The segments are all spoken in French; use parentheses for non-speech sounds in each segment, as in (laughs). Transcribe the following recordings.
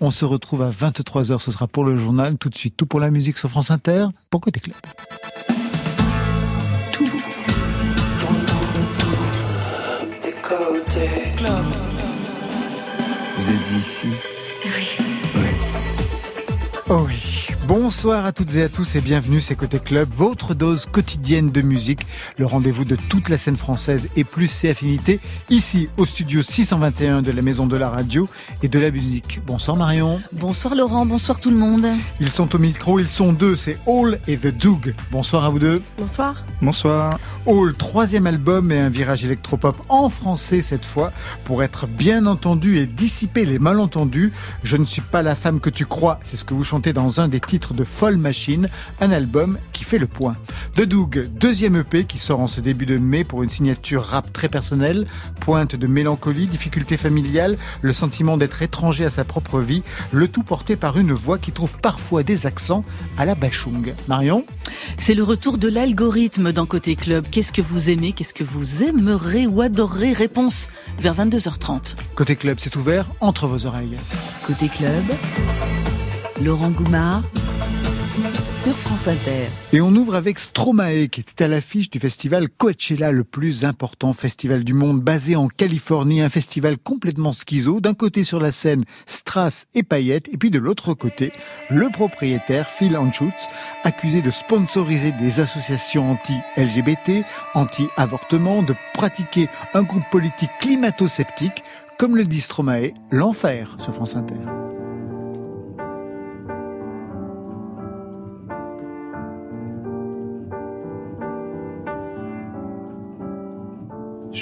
On se retrouve à 23h, ce sera pour le journal. Tout de suite, tout pour la musique sur France Inter, pour Côté Club. Tout. Club. Vous êtes ici? Oui. Oh oui. Bonsoir à toutes et à tous et bienvenue, c'est Côté Club, votre dose quotidienne de musique, le rendez-vous de toute la scène française et plus ses affinités, ici au studio 621 de la Maison de la Radio et de la Musique. Bonsoir Marion. Bonsoir Laurent, bonsoir tout le monde. Ils sont au micro, ils sont deux, c'est Hall et The Doug. Bonsoir à vous deux. Bonsoir. Bonsoir. Hall, troisième album et un virage électropop en français cette fois, pour être bien entendu et dissiper les malentendus. Je ne suis pas la femme que tu crois, c'est ce que vous chantez dans un des titres de Folle Machine, un album qui fait le point. The Doug, deuxième EP qui sort en ce début de mai pour une signature rap très personnelle, pointe de mélancolie, difficulté familiale, le sentiment d'être étranger à sa propre vie, le tout porté par une voix qui trouve parfois des accents à la Bachung. Marion? C'est le retour de l'algorithme dans Côté Club. Qu'est-ce que vous aimez Qu'est-ce que vous aimerez ou adorerez? Réponse vers 22h30. Côté Club, c'est ouvert entre vos oreilles. Côté Club, Laurent Goumard sur France Inter. Et on ouvre avec Stromae qui était à l'affiche du festival Coachella, le plus important festival du monde basé en Californie, un festival complètement schizo. D'un côté sur la scène, Strass et Payette, et puis de l'autre côté, le propriétaire Phil Anschutz, accusé de sponsoriser des associations anti-LGBT, anti-avortement, de pratiquer un groupe politique climato-sceptique, comme le dit Stromae, l'enfer sur France Inter.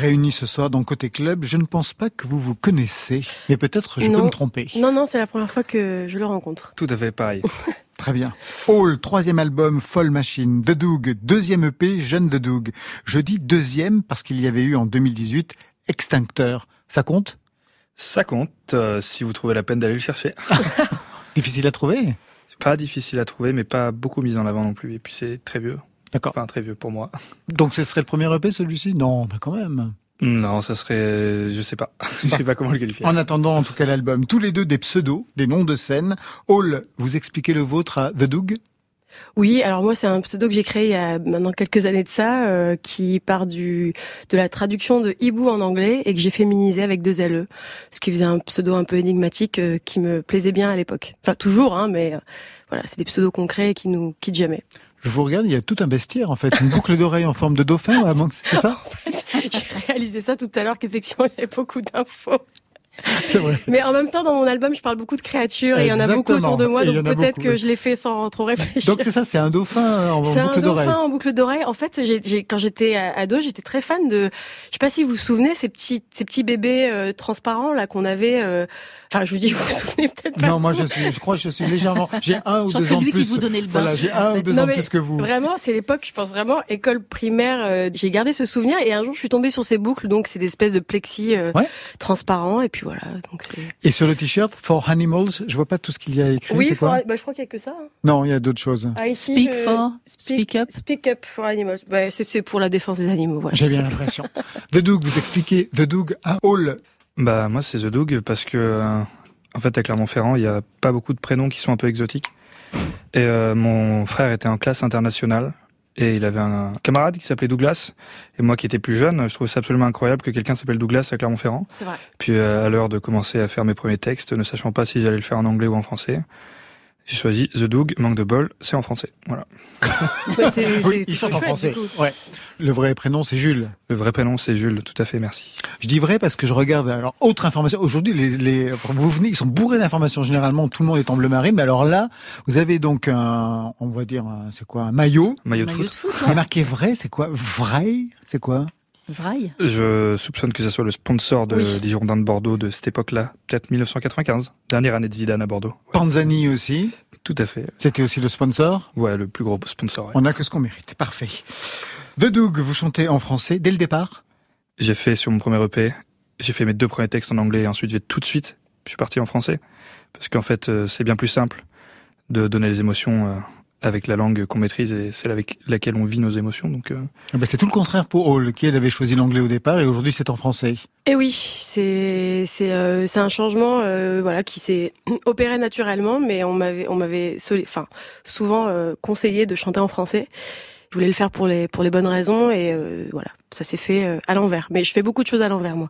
Réunis ce soir dans Côté Club. Je ne pense pas que vous vous connaissez, mais peut-être je peux me tromper. Non, non, c'est la première fois que je le rencontre. Tout à fait pareil. (laughs) Très bien. Hall, troisième album, Folle Machine. The Doug, deuxième EP, Jeune The Doug. Je dis deuxième parce qu'il y avait eu en 2018 Extincteur. Ça compte? Ça compte, euh, si vous trouvez la peine d'aller le chercher. (laughs) Difficile à trouver? Pas difficile à trouver, mais pas beaucoup mis en avant non plus. Et puis c'est très vieux. D'accord. Enfin, très vieux pour moi. (laughs) Donc ce serait le premier EP celui-ci? Non, mais quand même. Non, ça serait, je sais pas, (laughs) je sais pas comment le qualifier. En attendant, en tout cas, l'album. Tous les deux des pseudos, des noms de scène. Hall, vous expliquez le vôtre à The Doug? Oui, alors moi c'est un pseudo que j'ai créé il y a maintenant quelques années de ça, euh, qui part du de la traduction de hibou en anglais et que j'ai féminisé avec deux LE, ce qui faisait un pseudo un peu énigmatique euh, qui me plaisait bien à l'époque. Enfin toujours, hein, mais euh, voilà, c'est des pseudos concrets qui nous quittent jamais. Je vous regarde, il y a tout un bestiaire en fait, une boucle d'oreille en forme de dauphin, c'est ça? En fait, j'ai réalisé ça tout à l'heure qu'effectivement il y avait beaucoup d'infos. C'est vrai. Mais en même temps, dans mon album, je parle beaucoup de créatures et il y en a beaucoup autour de moi, Et donc peut-être que je l'ai fait sans trop réfléchir. Donc c'est ça, c'est un dauphin en C'est un boucle d'oreille. dauphin en boucle d'oreille. En fait, j'ai, j'ai- quand j'étais ado, j'étais très fan de. Je sais pas si vous vous souvenez ces petits, ces petits bébés euh, transparents là qu'on avait. euh, Enfin, je vous dis, vous vous souvenez peut-être pas. Non, moi je suis, je crois que je suis légèrement. J'ai un ou Je crois que deux c'est ans de lui qui plus. vous donnait le bain, Voilà, j'ai un ou deux Non, ans plus que vous. Vraiment, c'est l'époque, je pense vraiment école primaire. euh, j'ai gardé ce souvenir et un jour, je suis tombée sur ces boucles. Donc, c'est des espèces de plexi euh, Ouais. transparents et puis voilà. Donc. Et sur le t-shirt For Animals, je vois pas tout ce qu'il y a écrit. Oui, quoi bah, je crois qu'il y a que ça. hein. Non, il y a d'autres choses. Ah, ici, Speak je- for, speak up. Speak up for animals. Bah, c'est, c'est pour la défense des animaux. Voilà. J'ai bien l'impression. The Doug, vous expliquez The Doug à Hall. Bah moi c'est The Doug parce que euh, en fait à Clermont-Ferrand il y a pas beaucoup de prénoms qui sont un peu exotiques. Et euh, mon frère était en classe internationale et il avait un camarade qui s'appelait Douglas et moi qui étais plus jeune je trouvais ça absolument incroyable que quelqu'un s'appelle Douglas à Clermont-Ferrand. Puis euh, à l'heure de commencer à faire mes premiers textes, ne sachant pas si j'allais le faire en anglais ou en français, j'ai choisi The Doug, manque de bol, c'est en français. Voilà. (laughs) C'est, Oui, c'est il chante en français. Ouais. Le vrai prénom, c'est Jules. Le vrai prénom c'est Jules, tout à fait, merci. Je dis vrai parce que je regarde. Alors, autre information. Aujourd'hui, les, les, vous venez, ils sont bourrés d'informations. Généralement, tout le monde est en bleu marine. Mais alors là, vous avez donc un, on va dire, un- c'est quoi, un maillot. Maillot de Maillot foot. de foot, Il est marqué vrai. C'est quoi? Vrai C'est quoi? Vraille. Je soupçonne que ce soit le sponsor de, Oui. des Girondins de Bordeaux de cette époque-là, peut-être 1995, dernière année de Zidane à Bordeaux. Ouais, Panzani aussi. tout à fait. C'était aussi le sponsor. Ouais, le plus gros sponsor. ouais. On a que ce qu'on mérite. Parfait. The Doug, vous chantez en français dès le départ. J'ai fait sur mon premier EP, j'ai fait mes deux premiers textes en anglais et ensuite j'ai tout de suite, je suis parti en français parce qu'en fait euh, c'est bien plus simple de donner les émotions euh, avec la langue qu'on maîtrise et celle avec laquelle on vit nos émotions. Donc euh, Eh ben, c'est tout le contraire pour Hall, qui elle avait choisi l'anglais au départ et aujourd'hui c'est en français. Et oui, c'est c'est euh, c'est un changement euh, voilà qui s'est (clears throat) opéré naturellement, mais on m'avait on m'avait enfin souvent euh, conseillé de chanter en français. Je voulais le faire pour les pour les bonnes raisons et euh, voilà, ça s'est fait euh, à l'envers. Mais je fais beaucoup de choses à l'envers moi,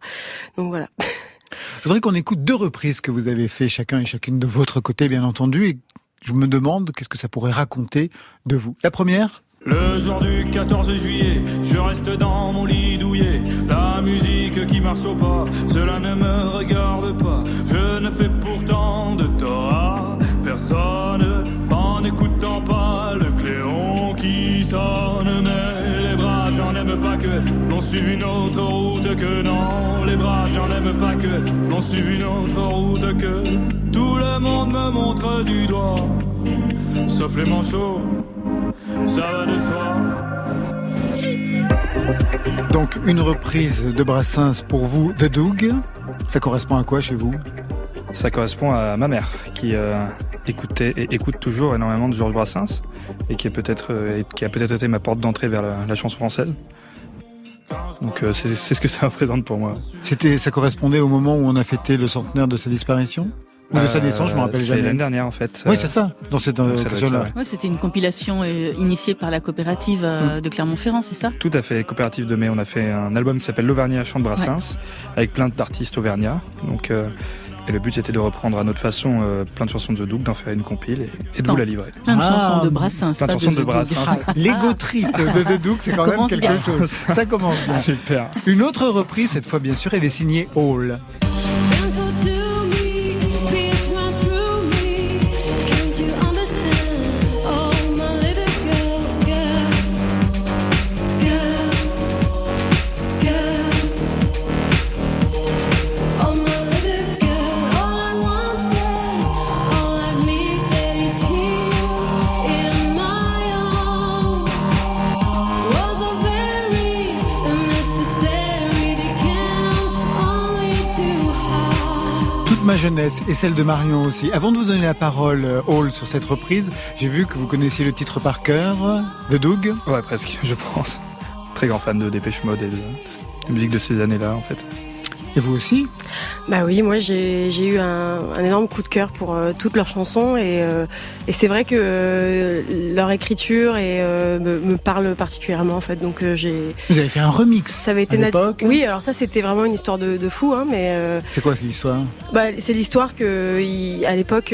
donc voilà. (laughs) Je voudrais qu'on écoute deux reprises que vous avez fait chacun et chacune de votre côté, bien entendu, et je me demande qu'est-ce que ça pourrait raconter de vous. La première, Le jour du 14 juillet, je reste dans mon lit douillet. La musique qui marche au pas, cela ne me regarde pas. Je ne fais pourtant de tort à personne en n'écoutant pas le cléon qui sonne. L'on suive une autre route que non. Les bras, j'en aime pas que l'on suive une autre route que tout le monde me montre du doigt. Sauf les manchots ça va de soi. donc une reprise de Brassens pour vous, The Doug. Ça correspond à quoi chez vous? Ça correspond à ma mère qui euh, écoutait et écoute toujours énormément de Georges Brassens et qui, est peut-être, euh, qui a peut-être été ma porte d'entrée vers la, la chanson française. Donc euh, c'est ce que ça (laughs) représente pour moi. C'était, ça correspondait au moment où on a fêté le centenaire de sa disparition? Ou de sa Euh, naissance, je me rappelle C'est jamais. l'année dernière en fait. Oui, Euh, c'est ça. Dans cette occasion-là. ça, ouais. Ouais, c'était une compilation euh, initiée par la coopérative euh, de Clermont-Ferrand, c'est ça? Tout à fait, coopérative de mai. On a fait un album qui s'appelle L'Auvergnat chante Brassens, avec plein d'artistes auvergnats. Donc, euh, et le but c'était de reprendre à notre façon euh, plein de chansons de The Doug, d'en faire une compile et, et de Non. vous la livrer. Plein de Ah, chansons de Brassens. plein de chansons de. Brassens. (laughs) L'ego trip de The Doug, c'est quand même quelque bien. chose. Ça commence bien. (laughs) Super. Une autre reprise, cette fois bien sûr, elle est signée Hall. Ma jeunesse et celle de Marion aussi. Avant de vous donner la parole, euh, Hall, sur cette reprise, j'ai vu que vous connaissiez le titre par cœur, de Doug. Ouais, presque, je pense. Très grand fan de Dépêche Mode et de, de musique de ces années-là, en fait. Et vous aussi Bah oui, moi j'ai eu un, un énorme coup de cœur pour euh, toutes leurs chansons et, euh, et c'est vrai que euh, leur écriture et, me, me parle particulièrement en fait. Donc j'ai Vous avez fait un remix. ça avait été À Oui, alors ça c'était vraiment une histoire de, de fou, hein, mais C'est quoi cette histoire bah, c'est l'histoire que il- à l'époque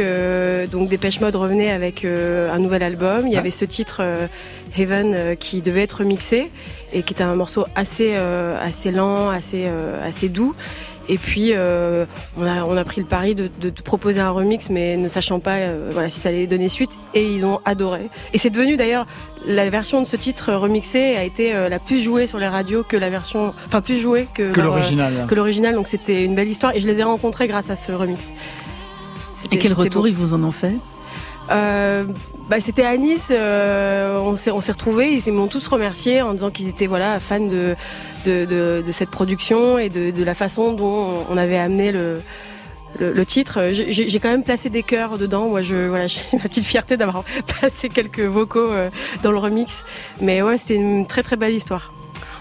donc Dépêche Mode revenait avec un nouvel album. Il y Ah. avait ce titre Heaven euh, qui devait être mixé et qui était un morceau assez euh, assez lent, assez euh, assez doux. Et puis euh, on a on a pris le pari de, de, de proposer un remix, mais ne sachant pas euh, voilà si ça allait donner suite. Et ils ont adoré. Et c'est devenu d'ailleurs la version de ce titre remixé a été euh, la plus jouée sur les radios que la version, enfin plus jouée que euh, l'original. que l'original. Donc c'était une belle histoire et je les ai rencontrés grâce à ce remix. Et quel retour beau. ils vous en ont fait? Euh, bah, C'était à Nice, euh, on s'est retrouvés, ils m'ont tous remercié en disant qu'ils étaient voilà fans de, cette production et de, la façon dont on avait amené le, titre. J'ai quand même placé des chœurs dedans. Voilà, (laughs) j'ai ma petite fierté d'avoir (laughs) placé quelques vocaux euh, dans le remix. Mais ouais, c'était une très très belle histoire.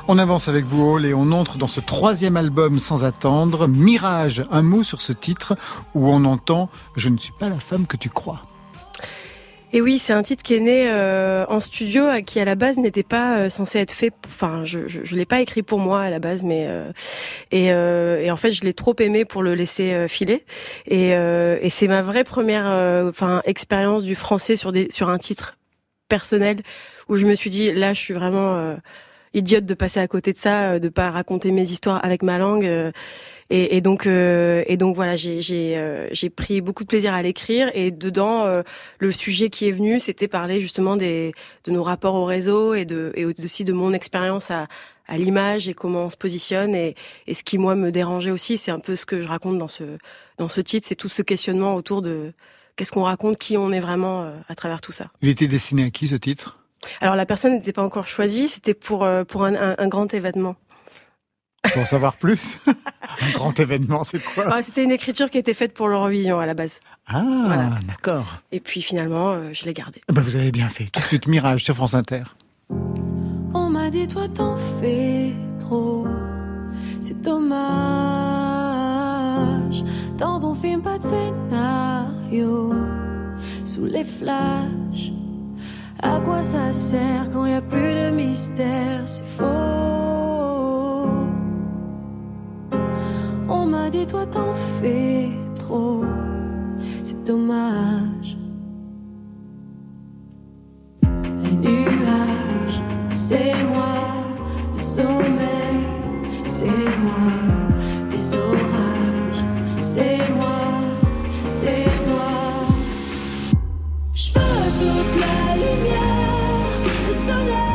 On avance avec vous, Hall, et on entre dans ce troisième album sans attendre, Mirage. Un mot sur ce titre où on entend Je ne suis pas la femme que tu crois. Et oui, c'est un titre qui est né euh, en studio, euh, qui à la base n'était pas euh, censé être fait. Enfin, je je, je l'ai pas écrit pour moi à la base, mais euh, et, euh, et en fait, je l'ai trop aimé pour le laisser filer. Et, et c'est ma vraie première, enfin, expérience du français sur des sur un titre personnel où je me suis dit là, je suis vraiment idiote de passer à côté de ça, de pas raconter mes histoires avec ma langue. Euh, et, et donc, euh, et donc voilà, j'ai euh, j'ai pris beaucoup de plaisir à l'écrire et dedans, euh, le sujet qui est venu, c'était parler justement des de nos rapports au réseau et de et aussi de mon expérience à à l'image et comment on se positionne et, et ce qui moi me dérangeait aussi, c'est un peu ce que je raconte dans ce dans ce titre, c'est tout ce questionnement autour de qu'est-ce qu'on raconte, qui on est vraiment à travers tout ça. Il était destiné à qui ce titre? Alors la personne n'était pas encore choisie, c'était pour pour un, un, un grand événement. Pour en savoir plus (laughs) Un grand événement, c'est quoi Ah, c'était une écriture qui était faite pour l'Eurovision à la base. Ah, Voilà. d'accord. Et puis finalement, euh, je l'ai gardée. Ben, vous avez bien fait. Tout de suite, Mirage sur France Inter. On m'a dit toi t'en fais trop, c'est dommage. Dans ton film pas de scénario, sous les flashs. À quoi ça sert quand y a plus de mystère, c'est faux. On m'a dit toi t'en fais trop, c'est dommage. Les nuages, c'est moi. Le sommeil, c'est moi. Les orages, c'est moi. C'est moi. Je veux toute la lumière, le soleil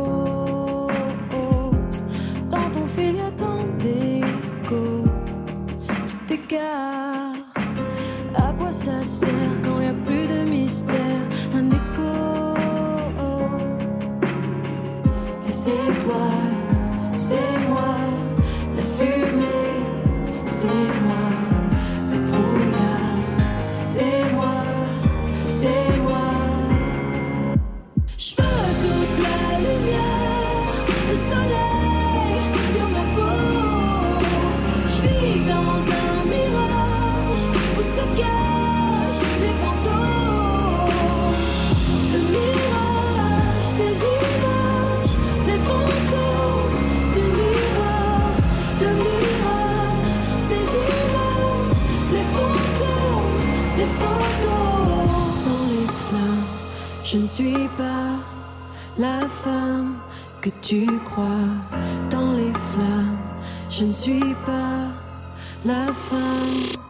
quoi Je ne suis pas la femme que tu crois dans les flammes. Je ne suis pas la femme.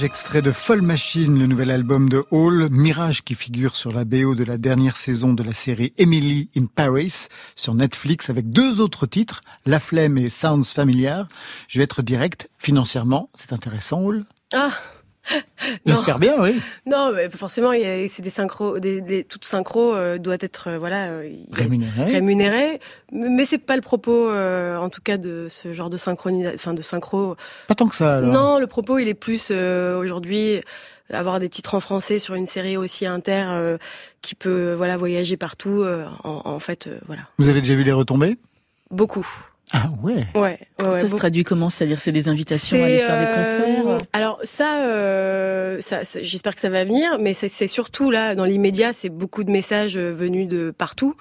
Extrait de Folle Machine, le nouvel album de Hall. Mirage qui figure sur la BO de la dernière saison de la série Emily in Paris sur Netflix avec deux autres titres, La Flemme et Sounds Familiar. Je vais être direct, financièrement, c'est intéressant Hall? Ah. (laughs) J'espère bien, oui. non, mais forcément, c'est des synchros, des, des, toute synchro euh, doit être euh, voilà euh, il- Rémunéré. mais c'est pas le propos, euh, en tout cas de ce genre de synchronisation, enfin de synchro. Pas tant que ça alors. Non, le propos il est plus euh, aujourd'hui avoir des titres en français sur une série aussi inter qui peut voilà voyager partout. en, en fait, voilà, Vous avez déjà vu les retombées? Beaucoup. Ah ouais. Ouais, ouais, ouais, ça se traduit comment C'est-à-dire c'est des invitations à aller faire des euh, concerts? Alors ça, euh, ça, ça- j'espère que ça va venir, mais c'est c'est surtout là, dans l'immédiat, c'est beaucoup de messages euh, venus de partout.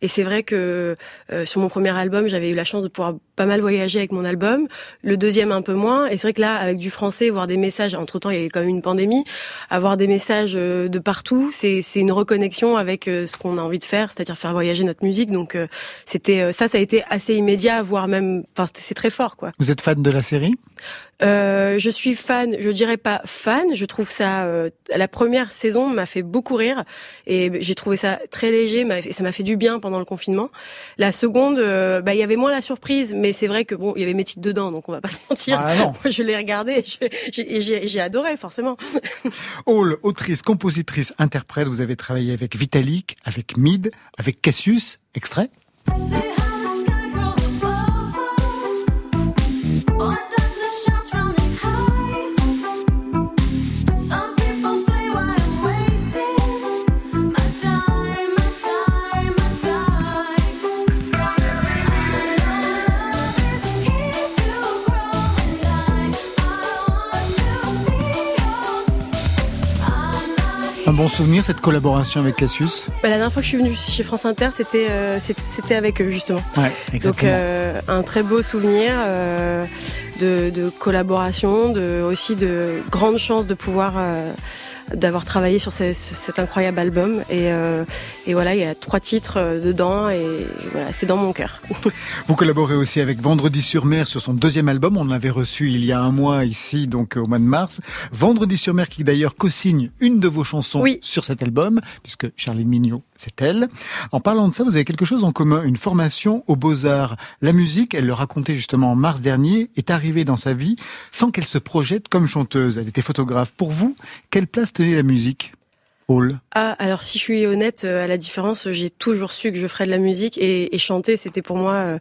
Et c'est vrai que euh, sur mon premier album, j'avais eu la chance de pouvoir pas mal voyager avec mon album. Le deuxième un peu moins. Et c'est vrai que là, avec du français, voir des messages. Entre temps, il y a eu quand même une pandémie. Avoir des messages euh, de partout, c'est une reconnexion avec euh, ce qu'on a envie de faire, c'est-à-dire faire voyager notre musique. Donc euh, c'était ça, ça a été assez immédiat, voire même. Enfin, c'est très fort, quoi. Vous êtes fan de la série? Euh, je suis fan, je dirais pas fan, je trouve ça euh, la première saison m'a fait beaucoup rire et j'ai trouvé ça très léger, et ça m'a fait du bien pendant le confinement. La seconde, euh, bah il y avait moins la surprise, mais c'est vrai que bon, il y avait mes titres dedans, donc on va pas (laughs) se mentir. Ah non. Moi, (laughs) je l'ai regardé, et j'ai adoré forcément. (laughs) Hall, autrice, compositrice, interprète, vous avez travaillé avec Vitalik, avec Mid, avec Cassius, extrait bon souvenir, cette collaboration avec Cassius Bah, la dernière fois que je suis venue chez France Inter, c'était euh, c'était avec eux justement. Ouais, Donc euh, un très beau souvenir euh, de, de collaboration, de aussi de grandes chances de pouvoir d'avoir travaillé sur ce- ce- cet incroyable album et, euh, et voilà il y a trois titres euh, dedans et voilà c'est dans mon cœur. (laughs) Vous collaborez aussi avec Vendredi sur mer sur son deuxième album. On l'avait reçu il y a un mois ici, donc au mois de mars. Vendredi sur mer qui d'ailleurs co-signe une de vos chansons Oui. sur cet album, puisque Charline Mignot, c'est elle. En parlant de ça, vous avez quelque chose en commun, une formation aux beaux-arts. La musique, elle le racontait justement en mars dernier, est arrivée dans sa vie sans qu'elle se projette comme chanteuse. Elle était photographe. Pour vous, quelle place la musique Hall. Ah, alors si je suis honnête, euh, à la différence, j'ai toujours su que je ferais de la musique et, chanter, c'était pour moi, euh,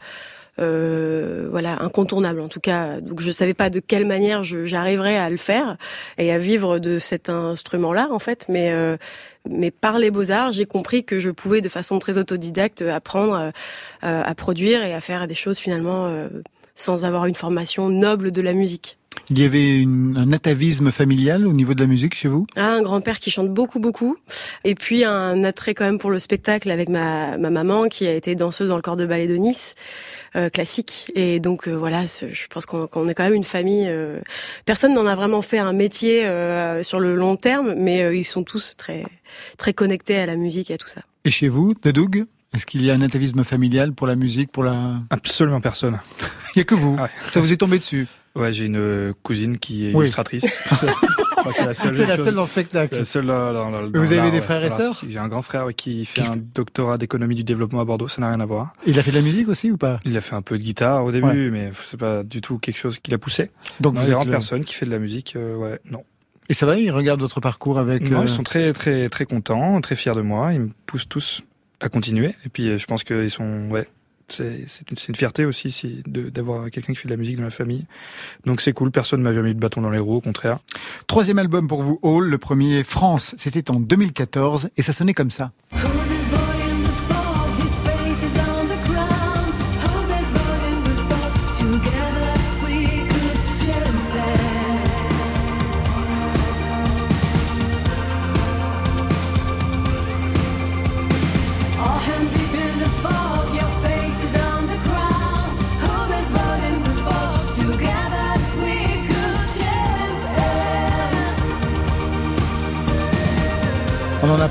euh, voilà, incontournable en tout cas. Donc je savais pas de quelle manière j'arriverais à le faire et à vivre de cet instrument-là en fait, mais mais par les beaux arts, j'ai compris que je pouvais de façon très autodidacte apprendre à produire et à faire des choses finalement sans avoir une formation noble de la musique. Il y avait une- un atavisme familial au niveau de la musique chez vous? Ah, un grand-père qui chante beaucoup, beaucoup. Et puis un attrait quand même pour le spectacle avec ma, ma maman qui a été danseuse dans le corps de ballet de Nice, euh, classique. Et donc euh, voilà, je pense qu'on est quand même une famille. euh, personne n'en a vraiment fait un métier euh, sur le long terme, mais euh, ils sont tous très très connectés à la musique et à tout ça. Et chez vous, Dadoug Est-ce qu'il y a un atavisme familial pour la musique, pour la... Absolument personne. (laughs) Il y a que vous. Ah ouais. Ça vous est tombé dessus? Ouais, j'ai une euh, cousine qui est Oui. illustratrice. (laughs) Je crois que c'est la seule, (laughs) la seule dans le spectacle. la seule dans, dans- dans- vous avez des ouais, frères et sœurs. J'ai un grand frère qui fait Qui un doctorat d'économie du développement à Bordeaux, ça n'a rien à voir. Il a fait de la musique aussi ou pas? Il a fait un peu de guitare au début, Ouais. mais c'est pas du tout quelque chose qui l'a poussé. Donc Non, vous il y a êtes vraiment le- personne qui fait de la musique, euh, ouais, non. Et ça va, ils regardent votre parcours avec... Non, euh, ils sont très très très contents, très fiers de moi. Ils me poussent tous à continuer. Et puis euh, je pense qu'ils sont, ouais, c'est une, fierté aussi d'avoir quelqu'un qui fait de la musique dans la famille. Donc c'est cool. Personne m'a jamais mis de bâton dans les roues, au contraire. Troisième album pour vous, Hall, le premier France, c'était en 2014 et ça sonnait comme ça.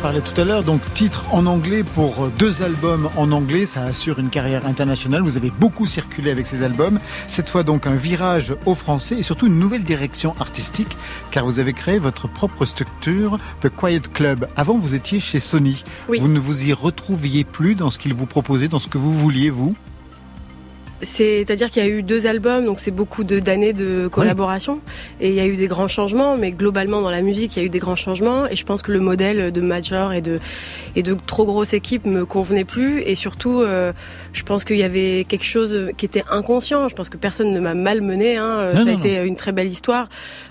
Parlé tout à l'heure, donc titre en anglais pour deux albums en anglais, ça assure une carrière internationale. Vous avez beaucoup circulé avec ces albums. Cette fois donc un virage au français et surtout une nouvelle direction artistique, car vous avez créé votre propre structure, The Quiet Club. Avant, vous étiez chez Sony. Oui. Vous ne vous y retrouviez plus dans ce qu'ils vous proposaient, dans ce que vous vouliez, vous? C'est-à-dire qu'il y a eu deux albums, donc c'est beaucoup de- d'années de collaboration. Et il y a eu des grands changements, mais globalement dans la musique, il y a eu des grands changements. Et je pense que le modèle de major et de, et de trop grosse équipe me convenait plus. Et surtout, euh, je pense qu'il y avait quelque chose qui était inconscient. Je pense que personne ne m'a malmené. Hein. Non, Ça a non, été une très belle histoire.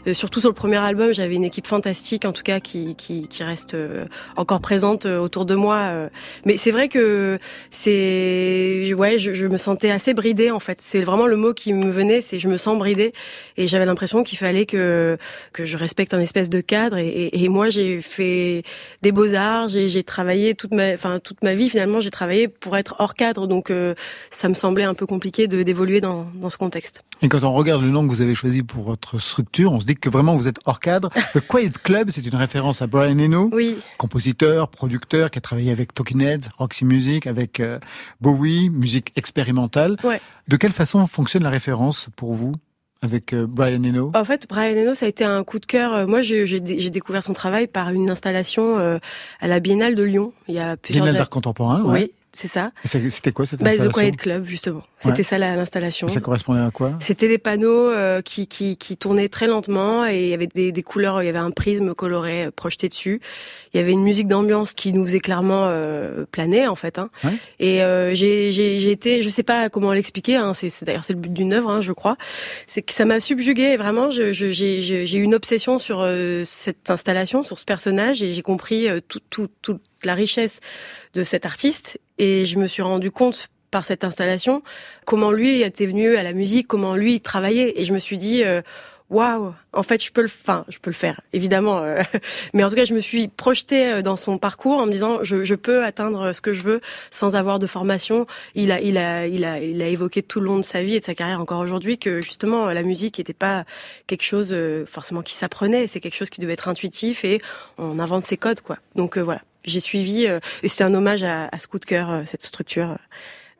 Euh, surtout sur le premier album, j'avais une équipe fantastique, en tout cas, qui, qui, qui reste euh, encore présente autour de moi. Mais c'est vrai que c'est, ouais, je, je me sentais assez bridée en fait. C'est vraiment le mot qui me venait, c'est je me sens bridée et j'avais l'impression qu'il fallait que que je respecte un espèce de cadre. Et, et, et moi, j'ai fait des beaux arts, j'ai j'ai travaillé toute ma, enfin toute ma vie finalement, j'ai travaillé pour être hors cadre, donc euh, ça me semblait un peu compliqué de d'évoluer dans dans ce contexte. Et quand on regarde le nom que vous avez choisi pour votre structure, on se dit que vraiment vous êtes hors cadre. (laughs) The Quiet Club, c'est une référence à Brian Eno, Oui. compositeur, producteur, qui a travaillé avec Talking Heads, Roxy Music, avec euh, Bowie, musique expérimentale. Ouais. De quelle façon fonctionne la référence pour vous avec euh, Brian Eno? En fait, Brian Eno, ça a été un coup de cœur. Euh, Moi, j'ai j'ai dé- j'ai découvert son travail par une installation euh, à la Biennale de Lyon. Il y a plusieurs Biennale d'art contemporain, ouais. C'est ça. C'était quoi cette Bah, The installation Quiet Club, justement. C'était Ouais. ça la- l'installation. Ça correspondait à quoi C'était des panneaux euh, qui, qui, qui tournaient très lentement et il y avait des, des couleurs, il y avait un prisme coloré euh, projeté dessus. Il y avait une musique d'ambiance qui nous faisait clairement euh, planer en fait. Hein. Ouais. Et euh, j'ai j'ai j'ai été, je sais pas comment l'expliquer. Hein, c'est d'ailleurs c'est le but d'une œuvre, hein, je crois. C'est que ça m'a subjugué. Vraiment, j'ai j'ai j'ai eu une obsession sur euh, cette installation, sur ce personnage et j'ai compris euh, tout, tout, toute la richesse de cet artiste. Et je me suis rendu compte par cette installation comment lui était venu à la musique, comment lui il travaillait. Et je me suis dit, euh, waouh, en fait, je peux le, enfin, je peux le faire, évidemment. euh, (laughs) mais en tout cas, je me suis projetée euh, dans son parcours en me disant, je, je peux atteindre ce que je veux sans avoir de formation. Il a, il a, il a, il a évoqué tout le long de sa vie et de sa carrière encore aujourd'hui que justement la musique n'était pas quelque chose forcément qui s'apprenait. C'est quelque chose qui devait être intuitif et on invente ses codes, quoi. Donc euh, voilà, j'ai suivi euh, et c'était un hommage à, à ce coup de cœur, euh, cette structure. euh,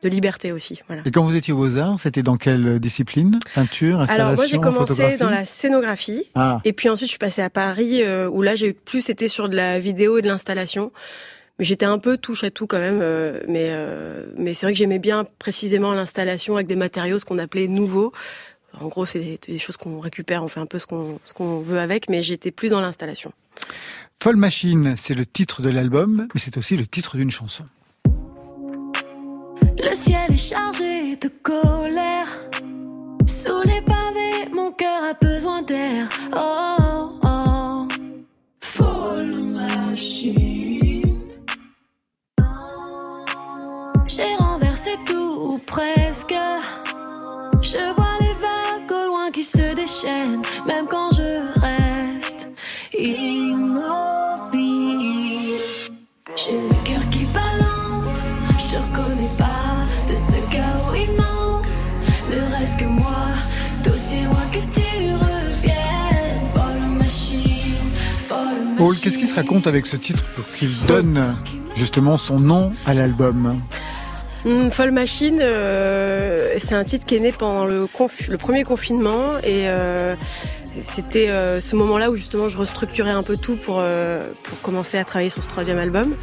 de liberté aussi, voilà. Et quand vous étiez aux Beaux-Arts, c'était dans quelle discipline? Peinture, installation, Alors moi j'ai commencé dans la scénographie Ah, et puis ensuite je suis passée à Paris euh, où là j'ai plus été sur de la vidéo et de l'installation. Mais j'étais un peu touche à tout quand même. euh, mais euh, mais c'est vrai que j'aimais bien précisément l'installation avec des matériaux ce qu'on appelait nouveaux. En gros c'est des, des choses qu'on récupère, on fait un peu ce qu'on ce qu'on veut avec. Mais j'étais plus dans l'installation. Folle Machine, c'est le titre de l'album, mais c'est aussi le titre d'une chanson. Le ciel est chargé de colère. Sous les pavés, mon cœur a besoin d'air. Oh, oh, oh. Folle machine. J'ai renversé tout ou presque. Je vois les vagues au loin qui se déchaînent, J'ai le cœur qui balance, je te reconnais pas de ce chaos immense. Ne reste que moi, d'aussi loin que tu reviennes. Folle machine, folle machine. Paul, qu'est-ce qui se raconte avec ce titre pour qu'il donne justement son nom à l'album Hum, Folle Machine, euh, c'est un titre qui est né pendant le, conf- le premier confinement et euh, c'était euh, ce moment-là où justement je restructurais un peu tout pour, euh, pour commencer à travailler sur ce troisième album.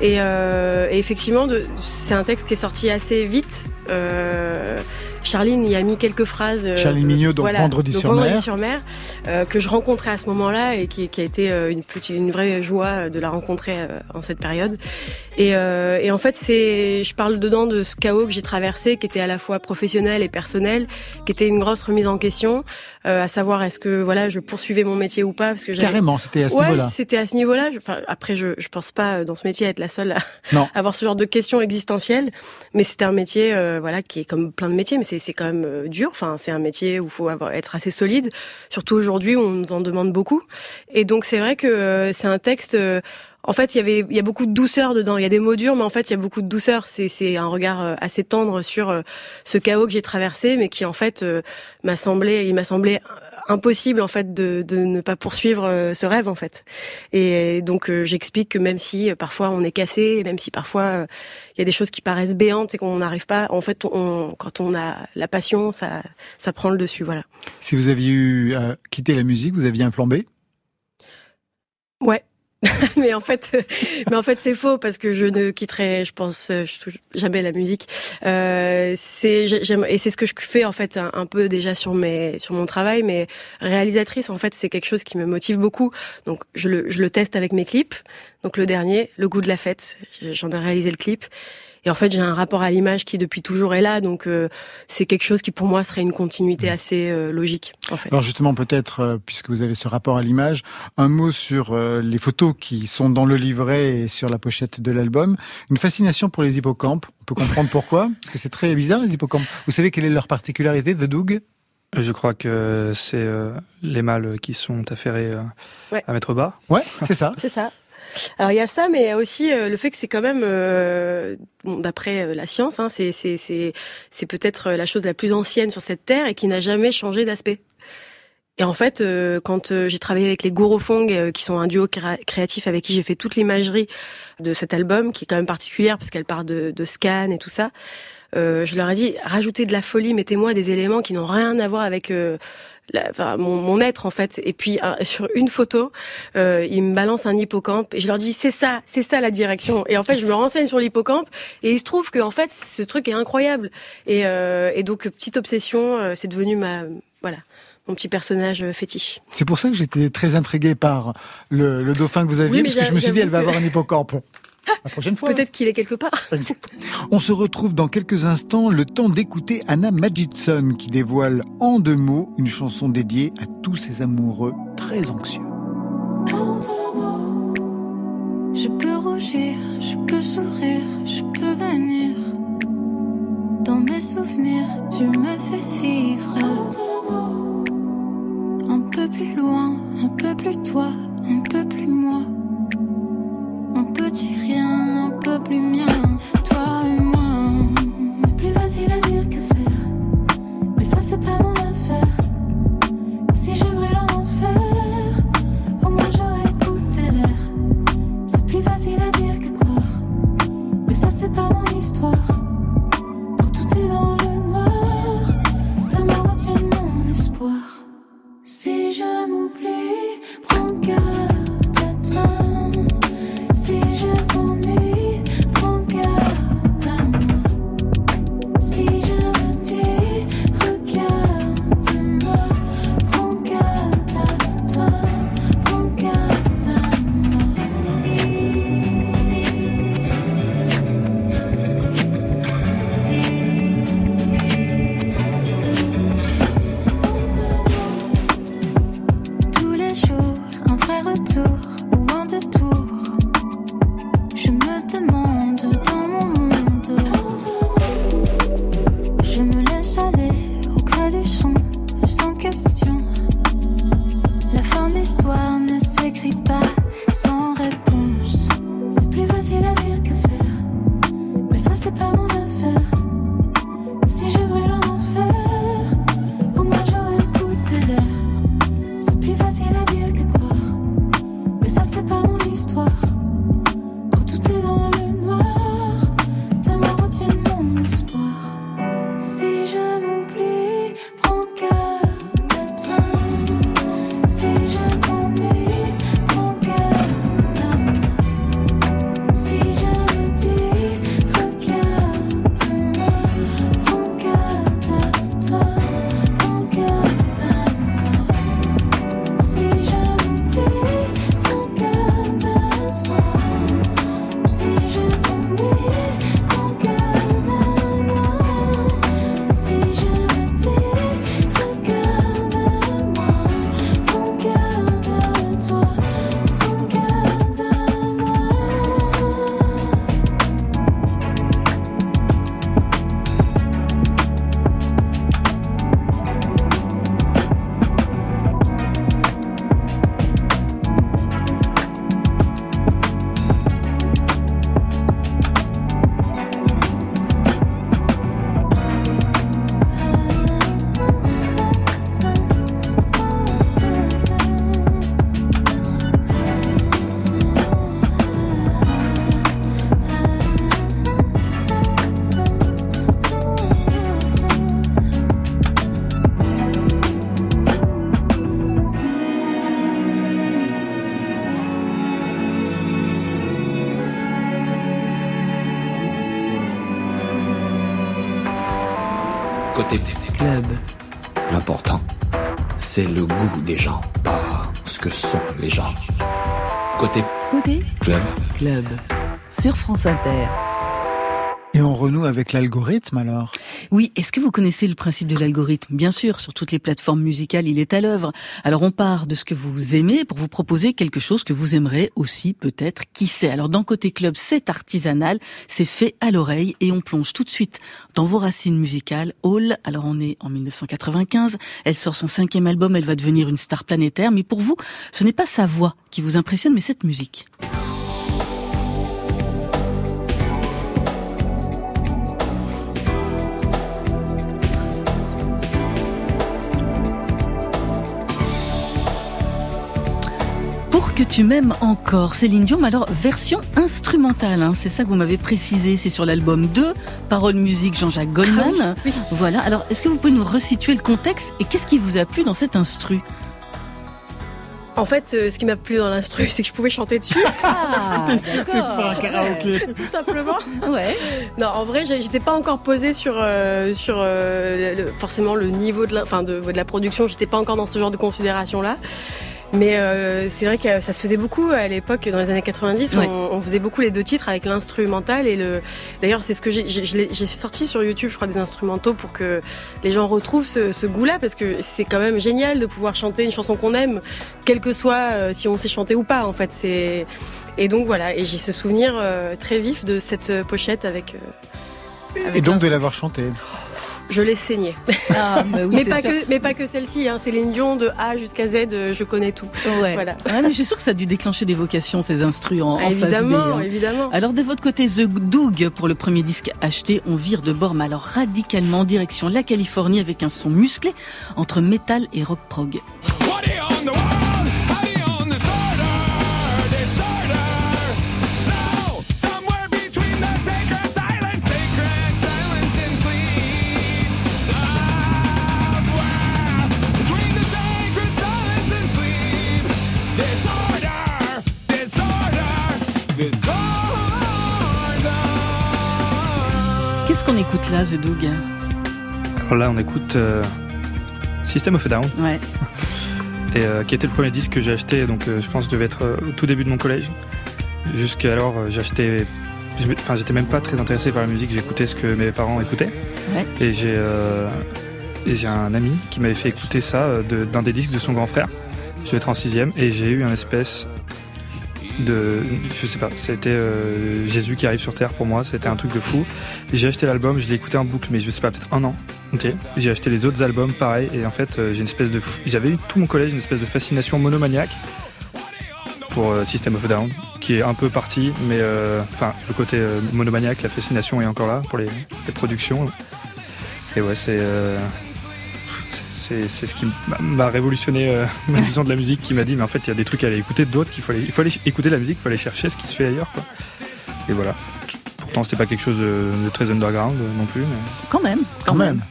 Et, euh, et effectivement, c'est un texte qui est sorti assez vite. Euh, Charline y a mis quelques phrases. euh, Charline Mignot, donc voilà, Vendredi donc sur Vendredi mer. sur mer, euh, que je rencontrais à ce moment-là et qui, qui a été une, petite, une vraie joie de la rencontrer en cette période. Et, euh, et en fait, c'est, je parle dedans de ce chaos que j'ai traversé, qui était à la fois professionnel et personnel, qui était une grosse remise en question, euh, à savoir est-ce que voilà, je poursuivais mon métier ou pas, parce que Carrément, c'était à ce Ouais, niveau-là. c'était à ce niveau-là. Enfin, après, je, je pense pas euh, dans ce métier être la seule à Non. (laughs) avoir ce genre de questions existentielles, mais c'était un métier, euh, voilà, qui est comme plein de métiers, mais c'est c'est quand même euh, dur. Enfin, c'est un métier où il faut avoir, être assez solide, surtout aujourd'hui où on nous en demande beaucoup. Et donc, c'est vrai que euh, c'est un texte. euh, en fait, il y avait, il y a beaucoup de douceur dedans. Il y a des mots durs, mais en fait, il y a beaucoup de douceur. C'est, c'est un regard assez tendre sur ce chaos que j'ai traversé, mais qui en fait m'a semblé, il m'a semblé impossible en fait de, de ne pas poursuivre euh, ce rêve en fait. Et donc euh, j'explique que même si euh, parfois on est cassé, même si parfois il y a des choses qui paraissent béantes et qu'on n'arrive pas, en fait, on, quand on a la passion, ça, ça prend le dessus. Voilà. Si vous aviez eu à quitter la musique, vous aviez un plan B? Ouais. (laughs) mais en fait, euh, mais en fait, c'est faux parce que je ne quitterai, je pense, euh, jamais la musique. Euh, c'est, et c'est ce que je fais en fait un, un, peu déjà sur mes, sur mon travail. Mais réalisatrice, en fait, c'est quelque chose qui me motive beaucoup. Donc, je le, je le teste avec mes clips. Donc, le dernier, le goût de la fête, j'en ai réalisé le clip. Et en fait, j'ai un rapport à l'image qui depuis toujours est là, donc euh, c'est quelque chose qui pour moi serait une continuité assez euh, logique. En fait. Alors justement, peut-être euh, puisque vous avez ce rapport à l'image, un mot sur les photos qui sont dans le livret et sur la pochette de l'album. Une fascination pour les hippocampes. On peut comprendre pourquoi, (laughs) parce que c'est très bizarre les hippocampes. Vous savez quelle est leur particularité, The Doug? Je crois que c'est les mâles qui sont affairés ouais. à mettre bas. Ouais, c'est ça. c'est ça. Alors il y a ça, mais il y a aussi euh, le fait que c'est quand même, euh, bon, d'après euh, la science, hein, c'est c'est c'est peut-être la chose la plus ancienne sur cette terre et qui n'a jamais changé d'aspect. Et en fait, quand j'ai travaillé avec les Gorofong, qui sont un duo créatif avec qui j'ai fait toute l'imagerie de cet album, qui est quand même particulière parce qu'elle part de, de scan et tout ça, euh, je leur ai dit rajoutez de la folie, mettez-moi des éléments qui n'ont rien à voir avec euh, la, enfin, mon, mon, être en fait. Et puis sur une photo, euh, ils me balancent un hippocampe et je leur dis c'est ça, c'est ça la direction. Et en fait, je me renseigne sur l'hippocampe et il se trouve que en fait ce truc est incroyable. Et, euh, et donc petite obsession, euh, c'est devenu ma voilà mon petit personnage fétiche. C'est pour ça que j'étais très intriguée par le, le dauphin que vous aviez, oui, parce que je me suis dit, elle va avoir un hippocampe. La prochaine fois. Peut-être qu'il est quelque part. (laughs) On se retrouve dans quelques instants, le temps d'écouter Anna Magidson qui dévoile en deux mots une chanson dédiée à tous ces amoureux très anxieux. Je peux rougir, je peux sourire, je peux venir. Dans mes souvenirs, tu me fais vivre. Un peu plus loin, un peu plus toi, un peu plus moi petit rien, un plus mien, toi et moi. C'est plus facile à dire que faire, mais ça c'est pas mon affaire. C'est le goût des gens, pas ce que sont les gens. Côté Côté club. Club. Sur France Inter. Et on renoue avec l'algorithme alors? Oui, est-ce que vous connaissez le principe de l'algorithme? Bien sûr, sur toutes les plateformes musicales, il est à l'œuvre. Alors on part de ce que vous aimez pour vous proposer quelque chose que vous aimerez aussi peut-être, qui sait? Alors dans Côté Club, c'est artisanal, c'est fait à l'oreille et on plonge tout de suite dans vos racines musicales. Hall, alors on est en 1995, elle sort son cinquième album, elle va devenir une star planétaire, mais pour vous, ce n'est pas sa voix qui vous impressionne, mais cette musique. Tu m'aimes encore, Céline Dion, mais alors version instrumentale, hein, c'est ça que vous m'avez précisé, c'est sur l'album 2, paroles musique Jean-Jacques Goldman. Ah oui, oui. Voilà, alors est-ce que vous pouvez nous resituer le contexte et qu'est-ce qui vous a plu dans cet instru? En fait, euh, ce qui m'a plu dans l'instru, (laughs) c'est que je pouvais chanter dessus, ah, (laughs) T'es sûr que c'est pas un karaoké? (laughs) Tout simplement. Ouais. Non, en vrai, j'étais pas encore posée sur euh, sur euh, le- forcément le niveau de la, enfin de, de la production. J'étais pas encore dans ce genre de considération là. Mais euh, c'est vrai que ça se faisait beaucoup à l'époque, dans les années 90. Ouais. On, on faisait beaucoup les deux titres avec l'instrumental et le. D'ailleurs, c'est ce que j'ai. sorti sur YouTube, je crois, des instrumentaux pour que les gens retrouvent ce, ce goût-là, parce que c'est quand même génial de pouvoir chanter une chanson qu'on aime, quel que soit euh, si on sait chanter ou pas. En fait, c'est. Et donc voilà. Et j'ai ce souvenir euh, très vif de cette pochette avec. euh, Et donc de l'avoir chanté. Je l'ai saigné. Ah, (laughs) mais oui, mais, pas que, mais pas que celle-ci. Hein. Céline Dion, de A jusqu'à Z, euh, je connais tout. Ouais. Voilà. Mais je suis sûre que ça a dû déclencher des vocations, ces instrus en, en Ah, face B, évidemment, hein. évidemment. Alors de votre côté, The Doug, pour le premier disque acheté, on vire de bord, mais alors radicalement en direction la Californie avec un son musclé entre métal et rock prog. Écoute là, The Doug Alors là, on écoute euh, System of a Down, Ouais. et, euh, qui était le premier disque que j'ai acheté, donc euh, je pense que je devais être au tout début de mon collège. Jusqu'alors, j'achetais. Enfin, j'étais même pas très intéressé par la musique, j'écoutais ce que mes parents écoutaient. Ouais. Et j'ai et j'ai un ami qui m'avait fait écouter ça de- d'un des disques de son grand frère. Je devais être en sixième, et j'ai eu un espèce de. Je sais pas, c'était euh, Jésus qui arrive sur Terre pour moi, c'était un truc de fou. J'ai acheté l'album, je l'ai écouté en boucle, mais je sais pas, peut-être un an. Ok. J'ai acheté les autres albums, pareil, et en fait, euh, j'ai une espèce de. J'avais eu tout mon collège une espèce de fascination monomaniaque pour euh, System of Down, qui est un peu parti, mais enfin, le côté monomaniaque, la fascination est encore là pour les, les productions. Et ouais, c'est. C'est c'est ce qui m'a- révolutionné euh, (laughs) ma vision de la musique, qui m'a dit, mais en fait, il y a des trucs à aller écouter, d'autres qu'il faut aller, il faut aller écouter la musique, il faut aller chercher ce qui se fait ailleurs, quoi. Et voilà. Pourtant, c'était pas quelque chose de, de très underground euh, non plus. mais- Quand même. Quand même.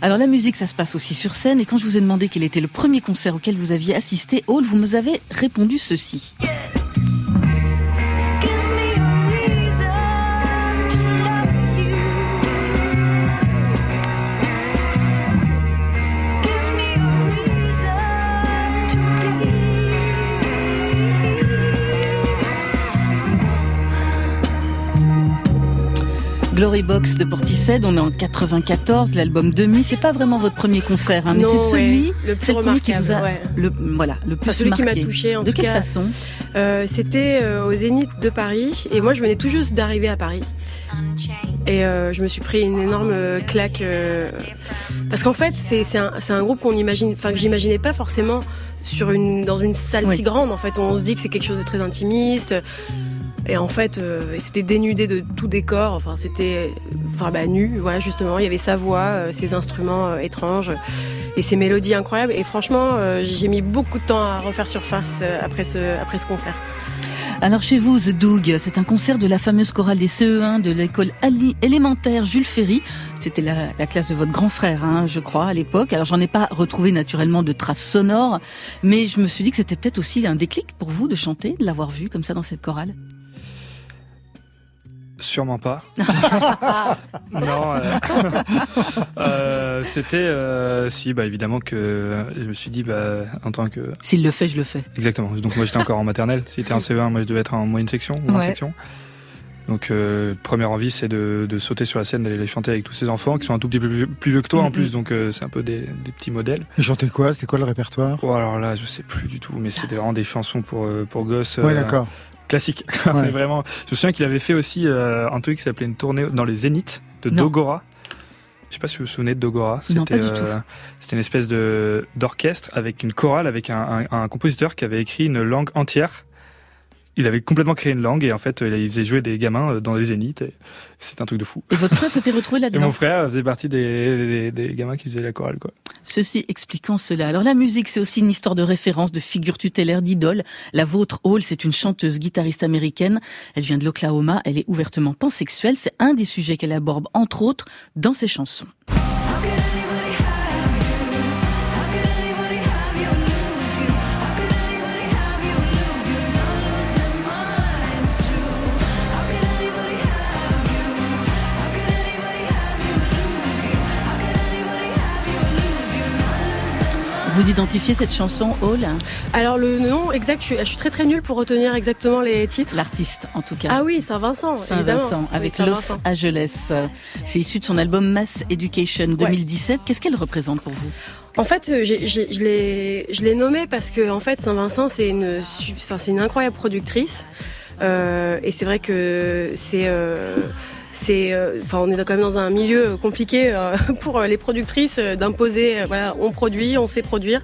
Alors la musique, ça se passe aussi sur scène. Et quand je vous ai demandé quel était le premier concert auquel vous aviez assisté, Hall, vous me avez répondu ceci. Glory Box de Portishead, on est en 94, l'album Demi. C'est pas vraiment votre premier concert, hein, mais c'est celui, ouais, le plus qui vous a, ouais. le, voilà, le plus Enfin, celui qui m'a touché en de tout quelle cas. façon Euh, C'était euh, au Zénith de Paris et moi je venais tout juste d'arriver à Paris et euh, je me suis pris une énorme claque euh, parce qu'en fait c'est un, groupe qu'on imagine, enfin que j'imaginais pas forcément sur une dans une salle Oui. si grande. En fait on se dit que c'est quelque chose de très intimiste. Et en fait, euh, c'était dénudé de tout décor. Enfin, c'était, enfin, bah, nu. Voilà, justement, il y avait sa voix, euh, ses instruments euh, étranges et ses mélodies incroyables. Et franchement, euh, j'ai mis beaucoup de temps à refaire surface après ce, après ce concert. Alors chez vous, The Doug, c'est un concert de la fameuse chorale des CE1 de l'école élémentaire Jules Ferry. C'était la, la classe de votre grand frère, hein, je crois, à l'époque. Alors j'en ai pas retrouvé naturellement de traces sonores, mais je me suis dit que c'était peut-être aussi un déclic pour vous de chanter, de l'avoir vu comme ça dans cette chorale. Sûrement pas. (laughs) non. euh, (laughs) euh, C'était euh, si, bah évidemment que je me suis dit, bah en tant que S'il le fait, je le fais. exactement. Donc moi j'étais encore en maternelle. Si (laughs) c'était un CE1, moi je devais être en moyenne section ou en Ouais. section. Donc euh, première envie, c'est de, de sauter sur la scène, d'aller les chanter avec tous ces enfants qui sont un tout petit peu plus vieux, plus vieux que toi en plus. Donc euh, c'est un peu des, des petits modèles. Il chantait quoi? C'était quoi le répertoire? Oh, alors là, je sais plus du tout, mais c'était vraiment des chansons pour euh, pour gosses. Ouais, euh, d'accord. Classique. (laughs) Ouais. Vraiment, je me souviens qu'il avait fait aussi euh, un truc qui s'appelait une tournée dans les Zéniths de Non. Dogora. Je sais pas si vous vous souvenez de Dogora. Tout. C'était une espèce de d'orchestre avec une chorale avec un, un- un compositeur qui avait écrit une langue entière. Il avait complètement créé une langue et en fait, il faisait jouer des gamins euh, dans les Zéniths. et C'est un truc de fou. Et votre frère s'était retrouvé (laughs) Et là-dedans. mon frère faisait partie des, des, des gamins qui faisaient la chorale, quoi. Ceci expliquant cela. Alors la musique, c'est aussi une histoire de référence, de figure tutélaire, d'idole. La vôtre, Hall, c'est une chanteuse guitariste américaine. Elle vient de l'Oklahoma. Elle est ouvertement pansexuelle. C'est un des sujets qu'elle aborde, entre autres, dans ses chansons. Vous identifiez cette chanson, Hall Alors le nom exact, je suis, je suis très très nulle pour retenir exactement les titres. L'artiste, en tout cas. Ah oui, Saint-Vincent. Saint-Vincent, Oui, avec Los. Angeles. C'est issu de son album Mass Education 2017. Qu'est-ce qu'elle représente pour vous? En fait, euh, je l'ai, je l'ai nommé parce que en fait, Saint-Vincent, c'est une, enfin, c'est une incroyable productrice. Euh, et c'est vrai que c'est, euh, c'est, euh, enfin, on est quand même dans un milieu compliqué euh, (laughs) pour euh, les productrices euh, d'imposer. euh, Voilà, on produit, on sait produire.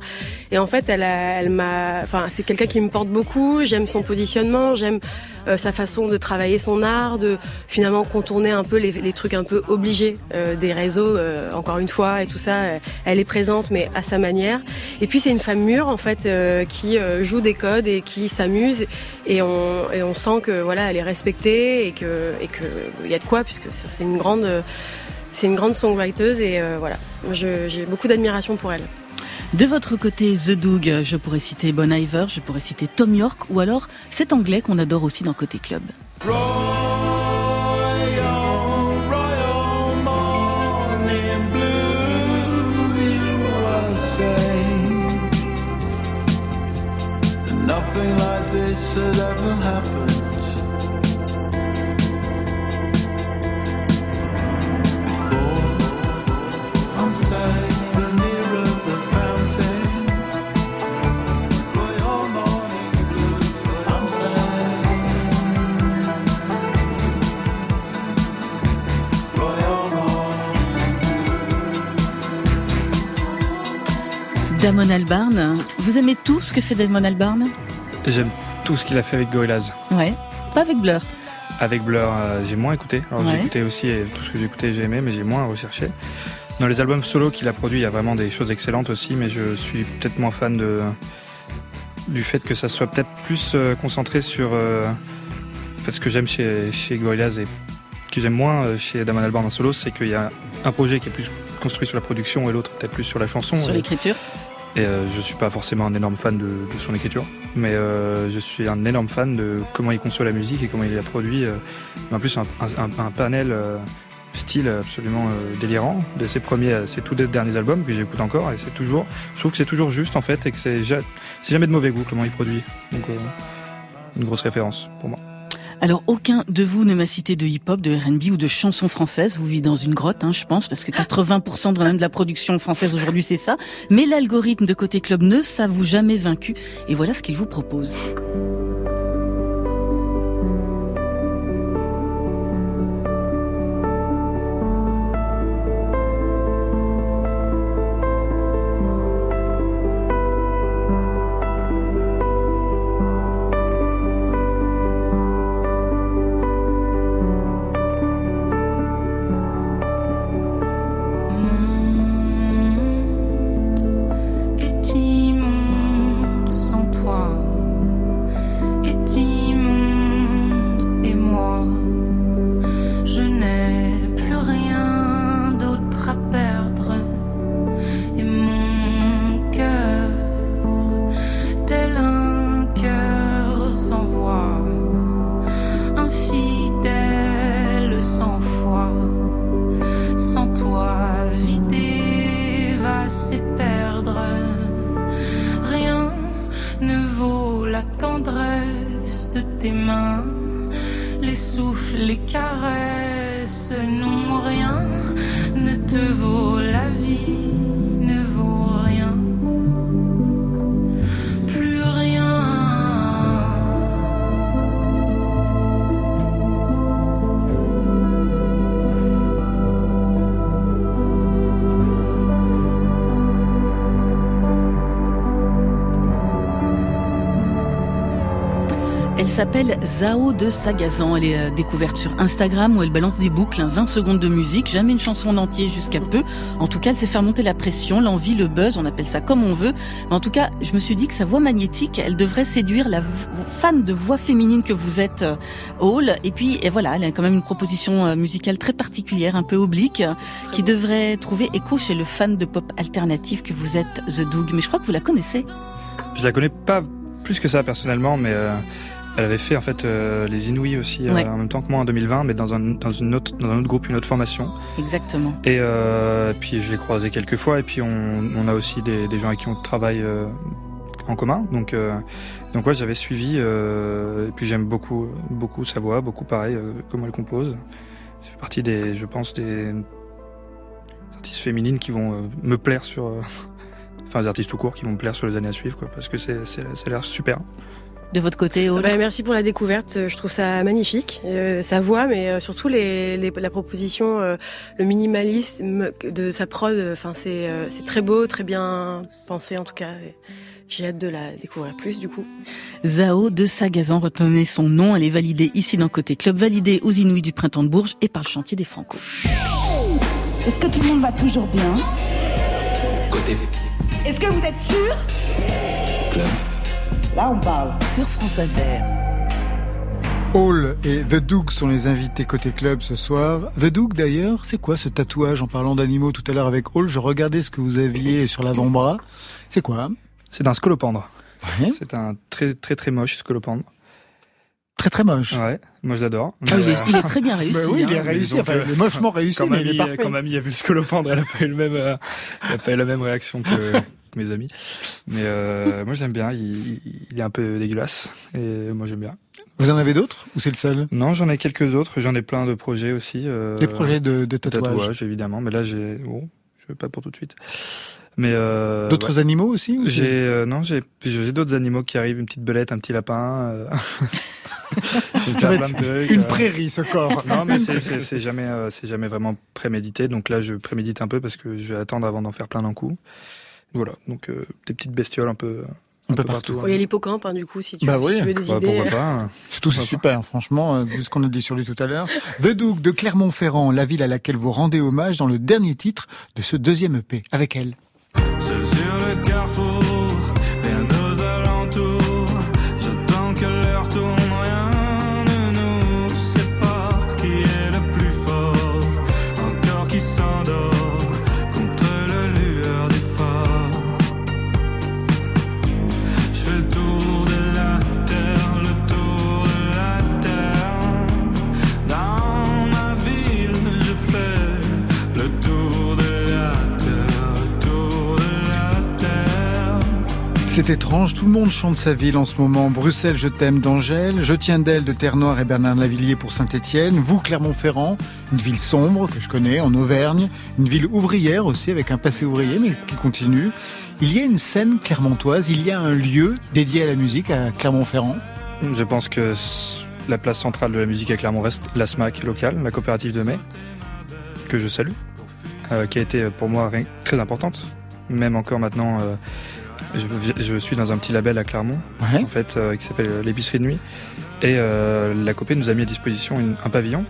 Et en fait, elle, elle m'a, enfin, c'est quelqu'un qui me porte beaucoup. J'aime son positionnement, j'aime euh, sa façon de travailler son art, de finalement contourner un peu les, les trucs un peu obligés euh, des réseaux. euh, encore une fois, et tout ça, euh, elle est présente, mais à sa manière. Et puis c'est une femme mûre en fait euh, qui euh, joue des codes et qui s'amuse. Et on, et on sent que voilà, elle est respectée et que et que il y a de quoi puisque c'est une grande. euh, c'est une grande songwriter et euh, voilà, j'ai beaucoup d'admiration pour elle. De votre côté, The Doug, je pourrais citer Bon Iver, je pourrais citer Tom York, ou alors cet anglais qu'on adore aussi dans Côté Club. Nothing like this had ever happened. Damon Albarn, vous aimez tout ce que fait Damon Albarn? J'aime tout ce qu'il a fait avec Gorillaz. Ouais. Pas avec Blur. Avec Blur, euh, j'ai moins écouté. Alors Ouais. j'ai écouté aussi, et tout ce que j'ai écouté, j'ai aimé, mais j'ai moins recherché. Dans les albums solo qu'il a produits, il y a vraiment des choses excellentes aussi, mais je suis peut-être moins fan de du fait que ça soit peut-être plus euh, concentré sur euh, en fait, ce que j'aime chez, chez Gorillaz et que j'aime moins chez Damon Albarn en solo, c'est qu'il y a un projet qui est plus construit sur la production et l'autre peut-être plus sur la chanson. Sur l'écriture et euh, je suis pas forcément un énorme fan de, son écriture, mais euh, je suis un énorme fan de comment il conçoit la musique et comment il la produit. euh, en plus, un, panel euh, style absolument délirant de ses premiers, ses tout derniers albums que j'écoute encore. Et c'est toujours, je trouve que c'est toujours juste en fait et que c'est ja- c'est jamais de mauvais goût comment il produit. Donc une grosse référence pour moi. Alors, aucun de vous ne m'a cité de hip-hop, de R&B ou de chansons françaises. Vous vivez dans une grotte, hein, je pense, parce que 80% de, de la production française aujourd'hui, c'est ça. Mais l'algorithme de Côté Club ne s'avoue jamais vaincu. Et voilà ce qu'il vous propose. S'appelle Zao de Sagazan. Elle est euh, découverte sur Instagram où elle balance des boucles, hein, 20 secondes de musique, jamais une chanson en entier jusqu'à peu. En tout cas, elle sait faire monter la pression, l'envie, le buzz, on appelle ça comme on veut. Mais en tout cas, je me suis dit que sa voix magnétique, elle devrait séduire la fan de voix féminine que vous êtes, euh, Hall. Et puis, et voilà, elle a quand même une proposition euh, musicale très particulière, un peu oblique, qui devrait trouver écho chez le fan de pop alternatif que vous êtes, The Doug. Mais je crois que vous la connaissez. Je la connais pas plus que ça personnellement, mais euh, elle avait fait en fait euh, les Inouïs aussi euh, en même temps que moi en 2020, mais dans un dans une autre dans un autre groupe, une autre formation. Exactement. Et euh, puis je l'ai croisé quelques fois, et puis on, on a aussi des, des gens avec qui on travaille en commun. Donc donc ouais, j'avais suivi. et puis j'aime beaucoup beaucoup sa voix, beaucoup pareil comment elle compose. Ça fait partie des, je pense des artistes féminines qui vont me plaire sur. (laughs) Enfin, des artistes tout court qui vont me plaire sur les années à suivre, quoi, parce que c'est, c'est, ça a l'air super. De votre côté, Hall Bah, merci pour la découverte. Je trouve ça magnifique, euh, sa voix, mais euh, surtout les, les- la proposition, euh, le minimalisme de sa prod. Enfin, c'est euh, très beau, très bien pensé en tout cas. et J'ai hâte de la découvrir plus du coup. Zao de Sagazan, retenez son nom, elle est validée ici dans Côté Club, validée aux Inuits du Printemps de Bourges et par le chantier des Franco. Est-ce que tout le monde va toujours bien? Côté Est-ce que vous êtes sûr? Club. Là, on parle. Sur France Inter. Hall et The Doug sont les invités côté club ce soir. The Doug d'ailleurs, c'est quoi ce tatouage en parlant d'animaux tout à l'heure avec Hall? Je regardais ce que vous aviez sur l'avant-bras. C'est quoi? C'est un scolopendre. Ouais. C'est un très très très moche scolopendre. Très très moche. Ouais, moi je l'adore. Ah, il, est, il est très bien réussi. (laughs) Bah oui, il est hein. réussi, donc, enfin, euh, il est mochement réussi, quand mais il mamie, est parfait. quand mamie a vu le scolopendre, elle a pas eu le même, euh, elle a pas eu la même réaction que (laughs) mes amis. Mais euh, moi j'aime bien. Il, il est un peu dégueulasse et moi j'aime bien. Vous en avez d'autres ou c'est le seul? Non, j'en ai quelques autres. J'en ai plein de projets aussi. euh, Des projets de, tatouage. tatouage évidemment. Mais là j'ai, bon, je veux pas pour tout de suite. Mais euh, D'autres ouais. animaux aussi ou J'ai euh, non, j'ai j'ai d'autres animaux qui arrivent, une petite belette, un petit lapin. Euh... je (laughs) Ça trucs, une euh. prairie ce corps. (laughs) Non, mais c'est- jamais, c'est jamais vraiment prémédité. Donc là, je prémédite un peu parce que je vais attendre avant d'en faire plein d'un coup. Voilà, donc euh, des petites bestioles un peu, Un peu partout. Bon, Il y a l'hippocampe hein, du coup si tu, Bah si oui. tu veux des Bah, idées. pourquoi pas hein. (laughs) Surtout, c'est super, franchement, euh, vu ce qu'on a dit sur lui tout à l'heure. The Doug de Clermont-Ferrand, la ville à laquelle vous rendez hommage dans le dernier titre de ce deuxième EP, avec elle. Seul C'est étrange, tout le monde chante sa ville en ce moment. Bruxelles, je t'aime d'Angèle, Je tiens d'elle de Terre-Noire et Bernard Lavillier pour Saint-Étienne, vous Clermont-Ferrand, une ville sombre que je connais en Auvergne, une ville ouvrière aussi avec un passé ouvrier mais qui continue. Il y a une scène clermontoise, il y a un lieu dédié à la musique à Clermont-Ferrand. Je pense que la place centrale de la musique à Clermont reste la SMAC locale, la coopérative de mai, que je salue, euh, qui a été euh, pour moi très importante. Même encore maintenant, euh, je, suis dans un petit label à Clermont, Ouais. en fait, euh, qui s'appelle euh, l'épicerie de nuit. Et euh, la copée nous a mis à disposition une- un pavillon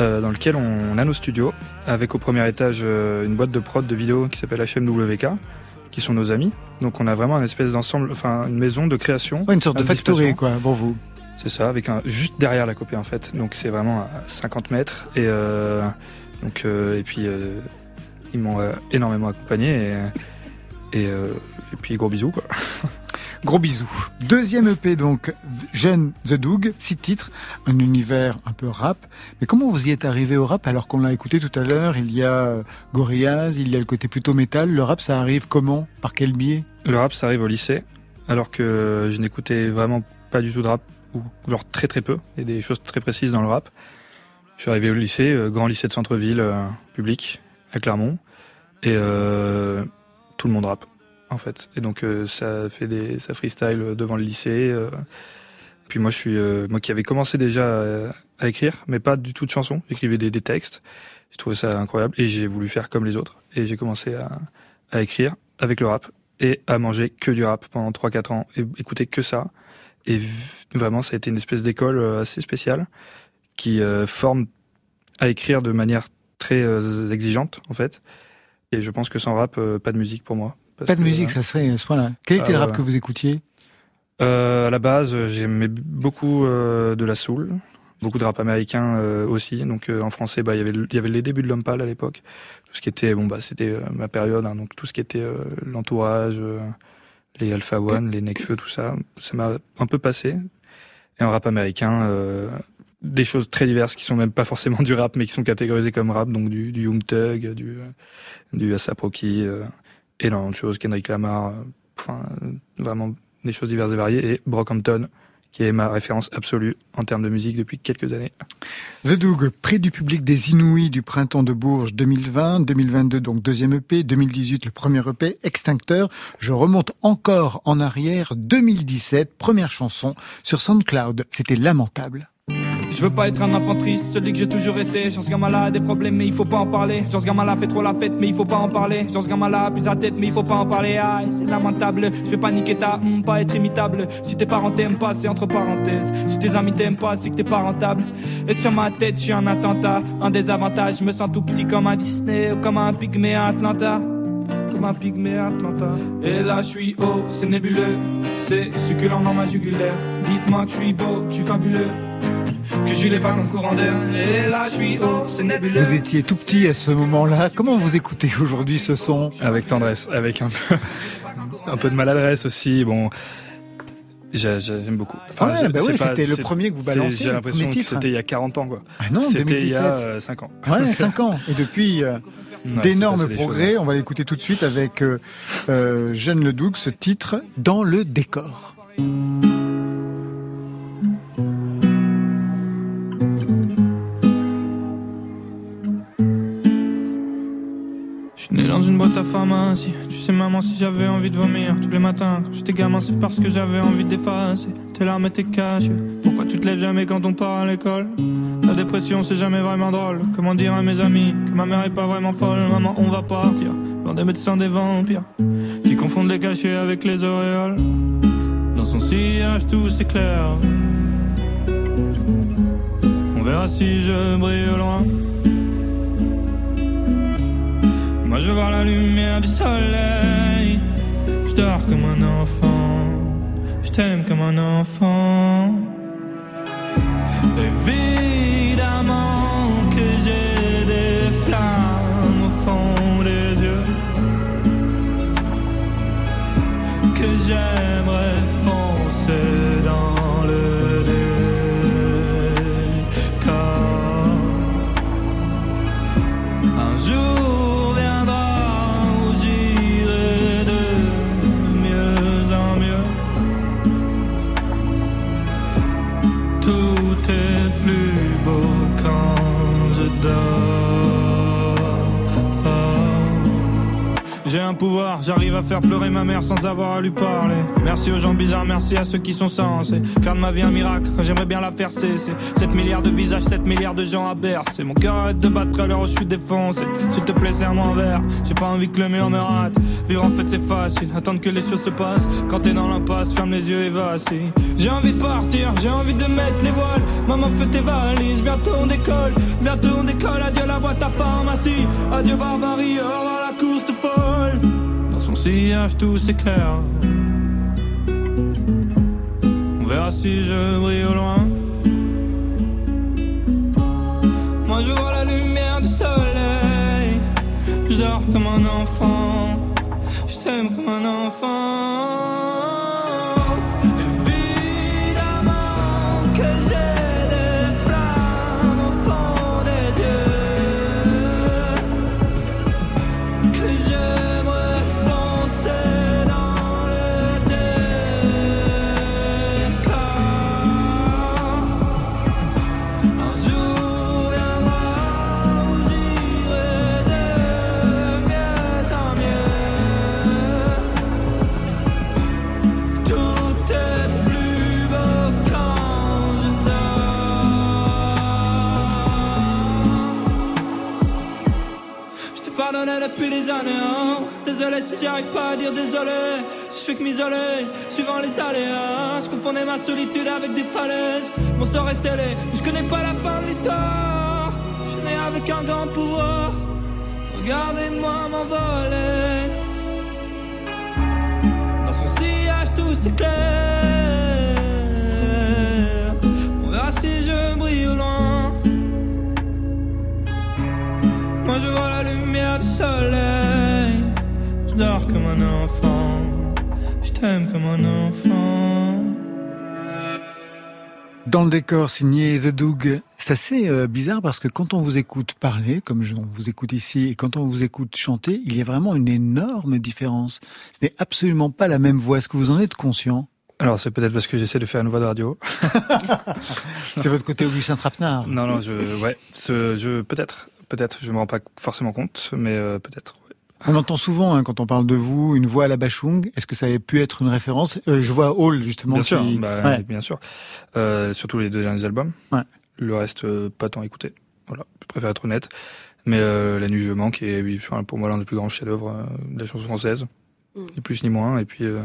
euh, dans lequel on, a nos studios, avec au premier étage une boîte de prod de vidéo qui s'appelle HMWK, qui sont nos amis. Donc on a vraiment une espèce d'ensemble, enfin une maison de création. Ouais, une sorte de factory quoi, pour vous. C'est ça, avec un juste derrière la copée en fait. Donc c'est vraiment à 50 mètres et donc et puis ils m'ont énormément accompagné et et, euh, et puis gros bisous quoi. (laughs) Gros bisous. Deuxième EP donc, Jeune The Doug, six titres, un univers un peu rap. Mais comment vous y êtes arrivé au rap alors qu'on l'a écouté tout à l'heure? Il y a euh, Gorillaz, il y a le côté plutôt métal. Le rap, ça arrive comment? Par quel biais? Le rap ça arrive au lycée alors que je n'écoutais vraiment pas du tout de rap ou genre très très peu. Il y a des choses très précises dans le rap. Je suis arrivé au lycée, euh, grand lycée de centre-ville euh, public à Clermont, et euh, tout le monde rappe en fait. Et donc euh, ça fait des ça freestyle devant le lycée. euh. Puis moi je suis euh, moi qui avais commencé déjà euh, à écrire, mais pas du tout de chansons. J'écrivais des, des textes. Je trouvais ça incroyable et j'ai voulu faire comme les autres. Et j'ai commencé à, à écrire avec le rap et à manger que du rap pendant 3-4 ans et écouter que ça. Et vraiment, ça a été une espèce d'école euh, assez spéciale qui euh, forme à écrire de manière très euh, exigeante, en fait. Et je pense que sans rap, euh, pas de musique pour moi. Parce Pas de que, musique, euh, ça serait à ce point-là. Quel était Ah le rap ouais. que vous écoutiez? Euh, à la base, euh, j'aimais beaucoup euh, de la soul, beaucoup de rap américain euh, aussi. Donc euh, en français, bah il y avait il y avait les débuts de l'homme pâle à l'époque. Tout ce qui était bon bah c'était euh, ma période, hein, donc tout ce qui était euh, l'entourage, euh, les Alpha One, les Necfeu, tout ça, ça m'a un peu passé. Et en rap américain, euh, des choses très diverses qui sont même pas forcément du rap, mais qui sont catégorisées comme rap, donc du, du Young Thug, du euh, du ASAP Rocky, euh, énormément de choses, Kendrick Lamar, euh, enfin vraiment des choses diverses et variées, et Brockhampton, qui est ma référence absolue en termes de musique depuis quelques années. The Doug, près du public des Inouïs du printemps de Bourges 2020, 2022 donc deuxième EP, 2018 le premier EP, Extincteur. Je remonte encore en arrière, 2017, première chanson sur SoundCloud. C'était lamentable. Je veux pas être un enfant triste, celui que j'ai toujours été. Gamin là a des problèmes, mais il faut pas en parler. Gamin là fait trop la fête, mais il faut pas en parler. Genre ce gamin là a plus sa tête, mais il faut pas en parler. Ah, c'est lamentable. Je vais pas niquer ta, hum, pas être imitable. Si tes parents t'aiment pas, c'est entre parenthèses. Si tes amis t'aiment pas, c'est que t'es pas rentable. Et sur ma tête, je suis un attentat. Un désavantage, je me sens tout petit comme un Disney ou comme un pygmée à Atlanta. Comme un pygmée Atlanta. Et là, je suis haut, c'est nébuleux. C'est succulent dans ma jugulaire. Dites-moi que je suis beau, je suis fabuleux que je l'ai pas comme courant d'air. Et là, je suis haut, c'est nébuleux. Vous étiez tout petit à ce moment-là. Comment vous écoutez aujourd'hui ce son Avec tendresse, avec un peu, un peu de maladresse aussi. Bon, j'ai- j'aime beaucoup. Ouais, bah oui, pas- c'était le premier que vous balanciez, J'ai l'impression que titre. c'était il y a 40 ans, quoi. Ah non, C'était il y 2017. a 5 ans. Ouais, (laughs) 5 ans. Et depuis, euh, Ouais, d'énormes progrès. choses. On va l'écouter tout de suite avec euh, euh, Jeanne Ledoux, ce titre, Dans le décor. Tu sais, maman, si j'avais envie de vomir tous les matins quand j'étais gamin, c'est parce que j'avais envie d'effacer tes larmes et tes. Pourquoi tu te lèves jamais quand on part à l'école? La dépression, c'est jamais vraiment drôle. Comment dire à mes amis que ma mère est pas vraiment folle? Maman, on va partir. Loin des médecins, des vampires qui confondent les cachets avec les auréoles. Dans son sillage, tout s'éclaire. On verra si je brille loin. Moi je vois la lumière du soleil. Je dors comme un enfant. Je t'aime comme un enfant. Évidemment que j'ai des flammes au fond des yeux. Que j'aimerais pouvoir, j'arrive à faire pleurer ma mère sans avoir à lui parler. Merci aux gens bizarres, merci à ceux qui sont censés faire de ma vie un miracle j'aimerais bien la faire cesser. 7 milliards de visages, 7 milliards de gens à bercer. Mon cœur arrête de battre à l'heure où je suis défoncé. S'il te plaît, serre-moi un verre. J'ai pas envie que le mur me rate. Vivre en fait, c'est facile. Attendre que les choses se passent. Quand t'es dans l'impasse, ferme les yeux et vacille. J'ai envie de partir, j'ai envie de mettre les voiles. Maman, fais tes valises, bientôt on décolle. Bientôt on décolle, adieu la boîte à pharmacie. Adieu barbarie, au revoir la course folle. Sillage, tout s'éclaire. On verra si je brille au loin. Moi je vois la lumière du soleil. Je dors comme un enfant. Je t'aime comme un enfant. Si j'arrive pas à dire désolé. Si je fais que m'isoler, suivant les aléas. Je confondais ma solitude avec des falaises. Mon sort est scellé, mais je connais pas la fin de l'histoire. Je né avec un grand pouvoir. Regardez-moi m'envoler. Dans son sillage, tout s'éclaire. On verra si je brille au loin. Moi je vois la lumière du soleil. Je dors comme un enfant. Je t'aime comme un enfant. Dans le décor signé The Doug, c'est assez euh, bizarre parce que quand on vous écoute parler, comme on vous écoute ici, et quand on vous écoute chanter, il y a vraiment une énorme différence. Ce n'est absolument pas la même voix. Est-ce que vous en êtes conscient? Alors c'est peut-être parce que j'essaie de faire une voix de radio. (laughs) C'est votre côté Augustin Trapenard. Non, non, je, ouais, ce, je, peut-être, peut-être, je me rends pas forcément compte, mais euh, peut-être. On entend souvent, hein, quand on parle de vous, une voix à la Bachung. Est-ce que ça avait pu être une référence? Euh, Je vois Hall, justement. Bien sûr, bah, Ouais. bien sûr. Euh, surtout les deux derniers albums. Ouais. Le reste, euh, pas tant écouté. Voilà, je préfère être honnête. Mais euh, La Nuit je manque est pour moi l'un des plus grands chefs-d'œuvre euh, de la chanson française, Mm. ni plus ni moins, et puis euh,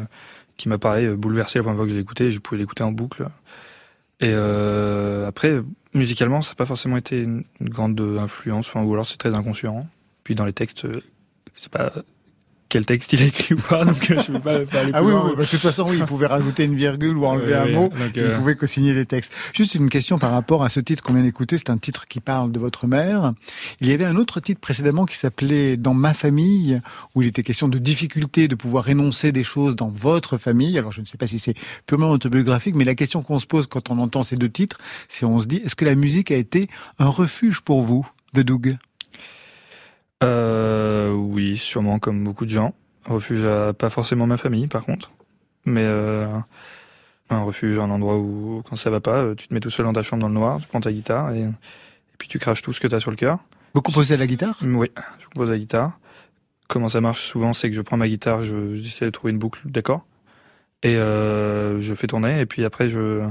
qui m'a pareil bouleversé la première fois que je l'ai écouté. Je pouvais l'écouter en boucle. Et euh, après, musicalement, ça n'a pas forcément été une, une grande influence, enfin, ou alors c'est très inconscient. Puis dans les textes, c'est pas quel texte il a écrit ou pas, donc euh, je peux pas, pas aller Ah plus oui, loin. oui, bah, de toute façon, oui, il pouvait rajouter une virgule ou enlever un mot. donc, Il euh, pouvait co-signer les textes. Juste une question par rapport à ce titre qu'on vient d'écouter. C'est un titre qui parle de votre mère. Il y avait un autre titre précédemment qui s'appelait Dans ma famille, où il était question de difficulté de pouvoir énoncer des choses dans votre famille. Alors je ne sais pas si c'est purement autobiographique, mais la question qu'on se pose quand on entend ces deux titres, c'est on se dit, est-ce que la musique a été un refuge pour vous, de Doug? Euh, oui, sûrement comme beaucoup de gens. Refuge à pas forcément ma famille, par contre, mais euh, un refuge, un endroit où quand ça va pas, euh, tu te mets tout seul dans ta chambre dans le noir, tu prends ta guitare et, et puis tu craches tout ce que tu as sur le cœur. Vous composez à la guitare? Oui, je compose la guitare. Comment ça marche souvent, c'est que je prends ma guitare, je- j'essaie de trouver une boucle d'accords et euh, je fais tourner et puis après je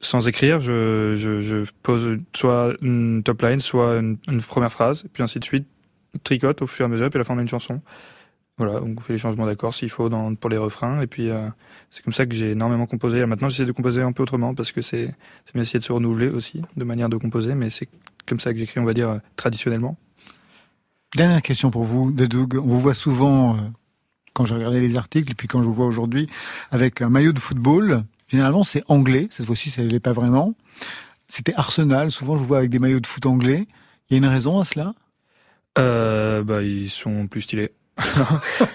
sans écrire, je, je, je pose soit une top line, soit une, une première phrase, puis ainsi de suite, tricote au fur et à mesure, puis à la fin on a une chanson. Voilà, donc on fait les changements d'accords s'il faut pour les refrains, et puis euh, c'est comme ça que j'ai énormément composé. Et maintenant j'essaie de composer un peu autrement, parce que c'est bien essayer de se renouveler aussi, de manière de composer, mais c'est comme ça que j'écris, on va dire, traditionnellement. Dernière question pour vous, de Doug. On vous voit souvent, euh, quand j'ai regardé les articles, et puis quand je vous vois aujourd'hui, avec un maillot de football. Généralement, c'est anglais. Cette fois-ci, ça ne l'est pas vraiment. C'était Arsenal. Souvent, je vous vois avec des maillots de foot anglais. Il y a une raison à cela? Euh, bah, ils sont plus stylés. (laughs)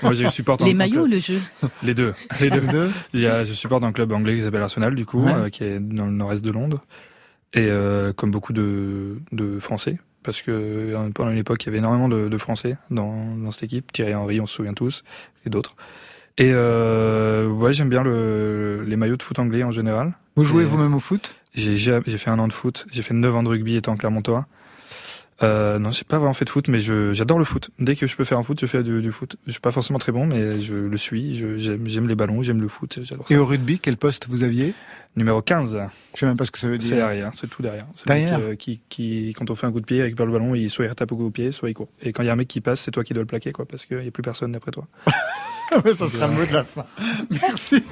Moi, je supporte Les maillots, club- le jeu. Les deux. Les deux. Deux Il y a, je supporte un club anglais qui s'appelle Arsenal, du coup, Ouais. euh, qui est dans le nord-est de Londres. Et euh, comme beaucoup de, de Français, parce que euh, pendant une époque, il y avait énormément de, de Français dans, dans cette équipe. Thierry Henry, on se souvient tous, et d'autres. Et euh, ouais, j'aime bien le, les maillots de foot anglais en général. Vous jouez vous-même au foot? J'ai ja- j'ai fait un an de foot, j'ai fait 9 ans de rugby étant clermontois. Euh, non, j'ai pas vraiment fait de foot, mais j'adore le foot. Dès que je peux faire un foot, je fais du, du foot. Je suis pas forcément très bon, mais je le suis. J'aime les ballons, j'aime le foot, j'adore ça. Et au rugby, quel poste vous aviez? Numéro 15, Je sais même pas ce que ça veut c'est dire. derrière, c'est tout derrière. C'est Derrière. mec, euh, qui, qui, quand on fait un coup de pied, il récupère le ballon, il, soit il tape au coup de pied, soit il court. Et quand il y a un mec qui passe, c'est toi qui dois le plaquer, quoi, parce qu'il n'y a plus personne après toi. (laughs) (laughs) ça sera le mot de la fin. Merci.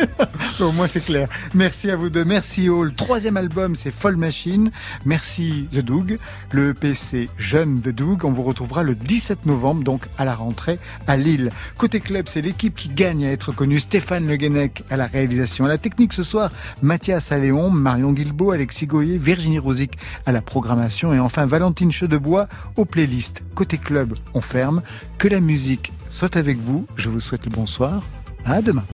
Au moins, c'est clair. Merci à vous deux. Merci Hall. Troisième album, c'est Folle Machine. Merci The Doug. Le EP, c'est Jeune The Doug. On vous retrouvera le 17 novembre, donc à la rentrée à Lille. Côté club, c'est l'équipe qui gagne à être connue. Stéphane Le Guenec à la réalisation. À la technique ce soir, Mathias Alléon, Marion Guilbeault, Alexis Goyer, Virginie Rosic à la programmation et enfin Valentine Chedebois aux playlists. Côté club, on ferme. Que la musique soit avec vous. Je vous souhaite le bonsoir. À demain.